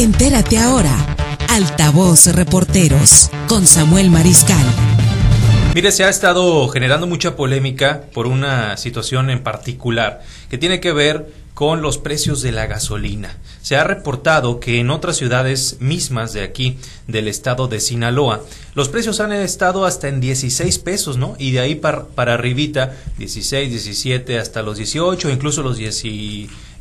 Entérate ahora. Altavoz Reporteros con Samuel Mariscal. Mire, se ha estado generando mucha polémica por una situación en particular que tiene que ver con los precios de la gasolina. Se ha reportado que en otras ciudades mismas de aquí, del estado de Sinaloa, los precios han estado hasta en 16 pesos, ¿no? Y de ahí para, para arribita, 16, 17, hasta los 18, incluso los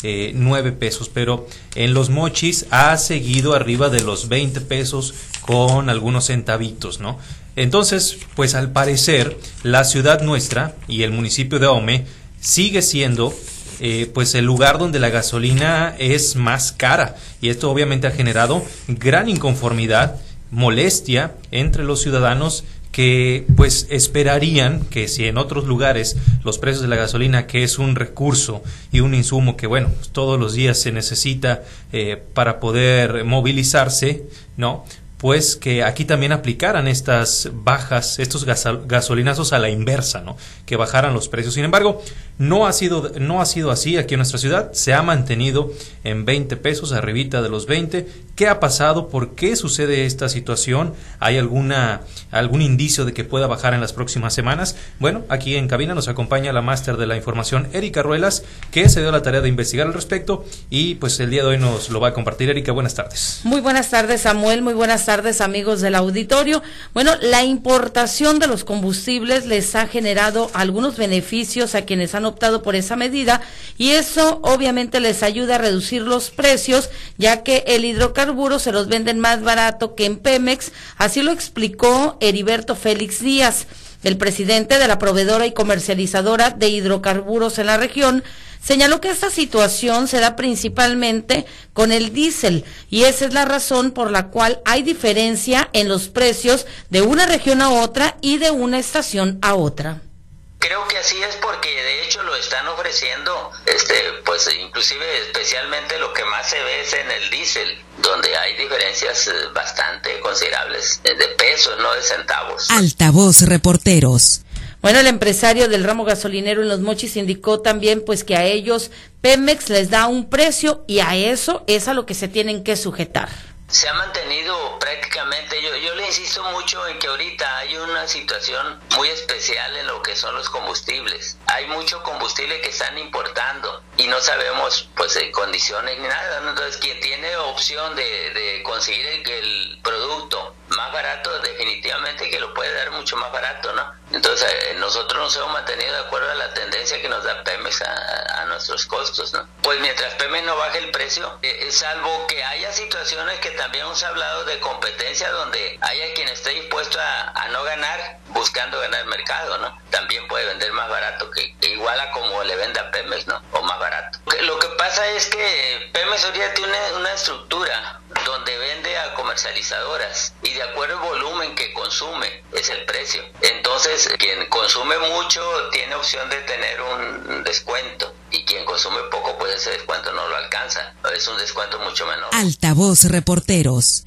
19 pesos. Pero en los mochis ha seguido arriba de los 20 pesos con algunos centavitos, ¿no? Entonces, pues al parecer, la ciudad nuestra y el municipio de Ome sigue siendo eh, pues el lugar donde la gasolina es más cara y esto obviamente ha generado gran inconformidad, molestia entre los ciudadanos que pues esperarían que si en otros lugares los precios de la gasolina que es un recurso y un insumo que bueno todos los días se necesita eh, para poder movilizarse no pues que aquí también aplicaran estas bajas, estos gasolinazos a la inversa, ¿no? Que bajaran los precios. Sin embargo, no ha sido, no ha sido así aquí en nuestra ciudad, se ha mantenido en 20 pesos, arribita de los 20. ¿Qué ha pasado? ¿Por qué sucede esta situación? ¿Hay alguna, algún indicio de que pueda bajar en las próximas semanas? Bueno, aquí en cabina nos acompaña la máster de la información, Erika Ruelas, que se dio la tarea de investigar al respecto y pues el día de hoy nos lo va a compartir. Erika, buenas tardes. Muy buenas tardes, Samuel, muy buenas tardes, amigos del auditorio. Bueno, la importación de los combustibles les ha generado algunos beneficios a quienes han optado por esa medida y eso obviamente les ayuda a reducir los precios, ya que el hidrocarburo se los venden más barato que en Pemex, así lo explicó Heriberto Félix Díaz, el presidente de la proveedora y comercializadora de hidrocarburos en la región, señaló que esta situación se da principalmente con el diésel y esa es la razón por la cual hay diferencia en los precios de una región a otra y de una estación a otra. Creo que así es lo están ofreciendo, este, pues inclusive especialmente lo que más se ve es en el diésel, donde hay diferencias eh, bastante considerables de pesos, no de centavos. Altavoz Reporteros. Bueno, el empresario del ramo gasolinero en Los Mochis indicó también pues que a ellos Pemex les da un precio y a eso es a lo que se tienen que sujetar se ha mantenido prácticamente, yo, yo le insisto mucho en que ahorita hay una situación muy especial en lo que son los combustibles. Hay mucho combustible que están importando y no sabemos pues en condiciones ni nada. Entonces quien tiene opción de, de conseguir el, el producto más barato, definitivamente que lo puede dar mucho más barato, ¿no? Entonces, nosotros nos hemos mantenido de acuerdo a la tendencia que nos da Pemex a, nuestros costos, ¿no? Pues mientras Pemex no baje el precio, eh, eh, salvo que haya situaciones que también hemos hablado de competencia donde haya quien esté dispuesto a, no ganar buscando ganar mercado, ¿no? También puede vender más barato que, igual a como le vende a Pemex, ¿no? O más barato. Lo que pasa es que Pemex ahorita tiene una estructura comercializadoras y de acuerdo al volumen que consume es el precio. Entonces, quien consume mucho tiene opción de tener un descuento y quien consume poco pues ese descuento no lo alcanza. Es un descuento mucho menor. Altavoz Reporteros.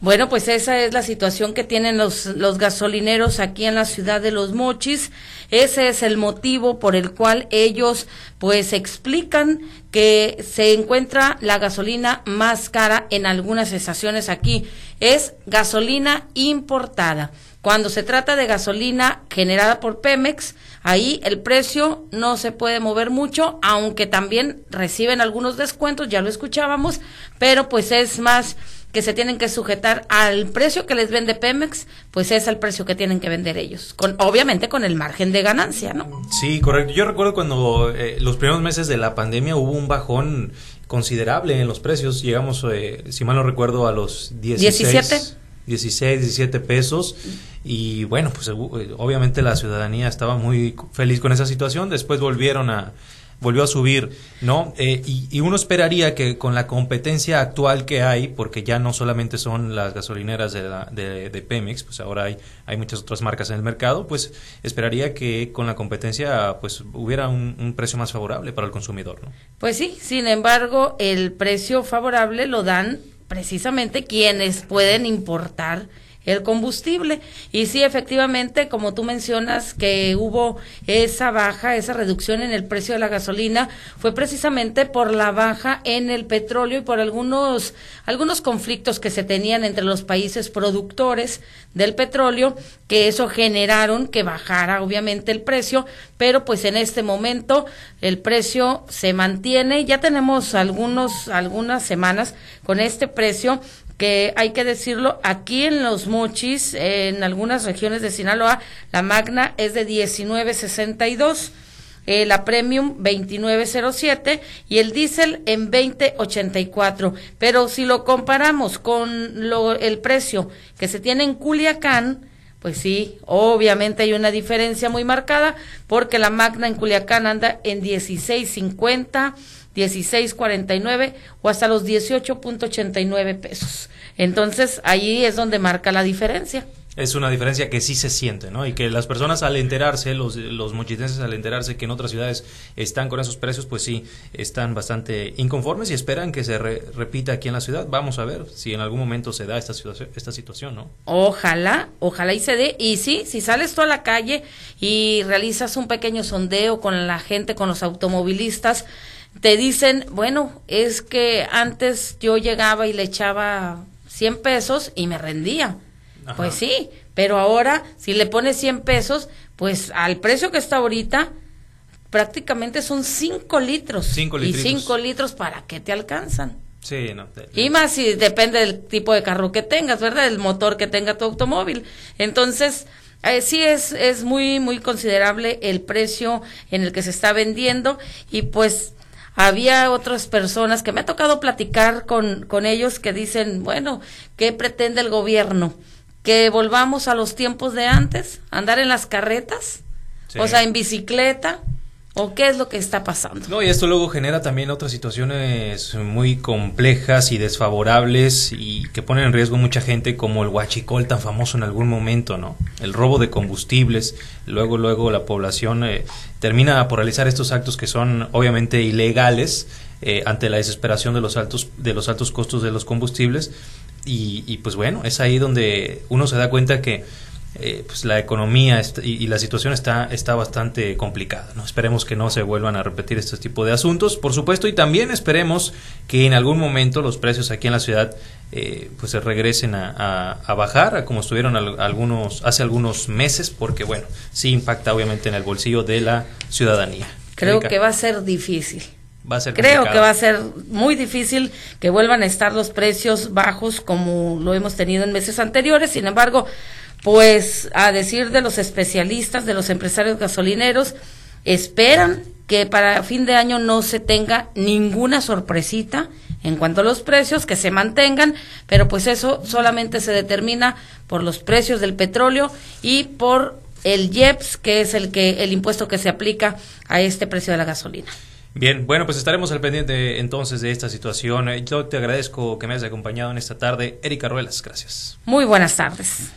Bueno, pues esa es la situación que tienen los, los gasolineros aquí en la ciudad de Los Mochis. Ese es el motivo por el cual ellos pues explican que se encuentra la gasolina más cara en algunas estaciones aquí. Es gasolina importada. Cuando se trata de gasolina generada por Pemex, ahí el precio no se puede mover mucho, aunque también reciben algunos descuentos, ya lo escuchábamos, pero pues es más que se tienen que sujetar al precio que les vende Pemex, pues es el precio que tienen que vender ellos, con obviamente con el margen de ganancia, ¿no? Sí, correcto. Yo recuerdo cuando eh, los primeros meses de la pandemia hubo un bajón considerable en los precios, llegamos, eh, si mal no recuerdo, a los 16, 17. 16, 17 pesos y bueno, pues eh, obviamente la ciudadanía estaba muy feliz con esa situación, después volvieron a volvió a subir, ¿no? Eh, y, uno esperaría que con la competencia actual que hay, porque ya no solamente son las gasolineras de, de, Pemex, pues ahora hay, hay muchas otras marcas en el mercado, pues esperaría que con la competencia pues hubiera un, un precio más favorable para el consumidor, ¿no? Pues sí, sin embargo, el precio favorable lo dan precisamente quienes pueden importar el combustible. Y sí, efectivamente, como tú mencionas, que hubo esa baja, esa reducción en el precio de la gasolina, fue precisamente por la baja en el petróleo y por algunos, algunos conflictos que se tenían entre los países productores del petróleo, que eso generaron que bajara obviamente el precio, pero pues en este momento el precio se mantiene. Ya tenemos algunos, algunas semanas con este precio que hay que decirlo, aquí en los mochis, en algunas regiones de Sinaloa, la magna es de 1962, eh, la premium 2907 y el diésel en 2084. Pero si lo comparamos con lo, el precio que se tiene en Culiacán, pues sí, obviamente hay una diferencia muy marcada porque la magna en Culiacán anda en 1650 16.49 o hasta los 18.89 pesos. Entonces, ahí es donde marca la diferencia. Es una diferencia que sí se siente, ¿no? Y que las personas al enterarse, los, los mochitenses al enterarse que en otras ciudades están con esos precios, pues sí, están bastante inconformes y esperan que se repita aquí en la ciudad. Vamos a ver si en algún momento se da esta situación, esta situación, ¿no? Ojalá, ojalá y se dé. Y sí, si sales tú a la calle y realizas un pequeño sondeo con la gente, con los automovilistas, te dicen, bueno, es que antes yo llegaba y le echaba 100 pesos y me rendía. Pues sí, pero ahora si le pones 100 pesos, pues al precio que está ahorita, prácticamente son 5 litros. Cinco y 5 litros, ¿para qué te alcanzan? Sí, no. y más si depende del tipo de carro que tengas, ¿verdad? El motor que tenga tu automóvil. Entonces, eh, sí es, es muy, muy considerable el precio en el que se está vendiendo y pues había otras personas que me ha tocado platicar con, con ellos que dicen, bueno, ¿qué pretende el gobierno? ¿Que volvamos a los tiempos de antes? ¿Andar en las carretas? O sea, en bicicleta. ¿O qué es lo que está pasando? No, y esto luego genera también otras situaciones muy complejas y desfavorables y que ponen en riesgo mucha gente como el huachicol tan famoso en algún momento, ¿no? El robo de combustibles, luego, luego la población eh, termina por realizar estos actos que son obviamente ilegales eh, ante la desesperación de los altos, de los altos costos de los combustibles y, y pues bueno, es ahí donde uno se da cuenta que eh, pues la economía y, la situación está, está bastante complicada. ¿no? Esperemos que no se vuelvan a repetir este tipo de asuntos, por supuesto, y también esperemos que en algún momento los precios aquí en la ciudad eh, pues se regresen a, bajar, a como estuvieron algunos, hace algunos meses, porque bueno, sí impacta obviamente en el bolsillo de la ciudadanía. Creo que va a ser difícil. Va a ser Creo que va a ser muy difícil que vuelvan a estar los precios bajos como lo hemos tenido en meses anteriores. Sin embargo, pues a decir de los especialistas, de los empresarios gasolineros, esperan que para fin de año no se tenga ninguna sorpresita en cuanto a los precios, que se mantengan, pero pues eso solamente se determina por los precios del petróleo y por el IEPS, que es el que el impuesto que se aplica a este precio de la gasolina. Bien, bueno, pues estaremos al pendiente entonces de esta situación. Yo te agradezco que me hayas acompañado en esta tarde. Erika Ruelas, gracias. Muy buenas tardes.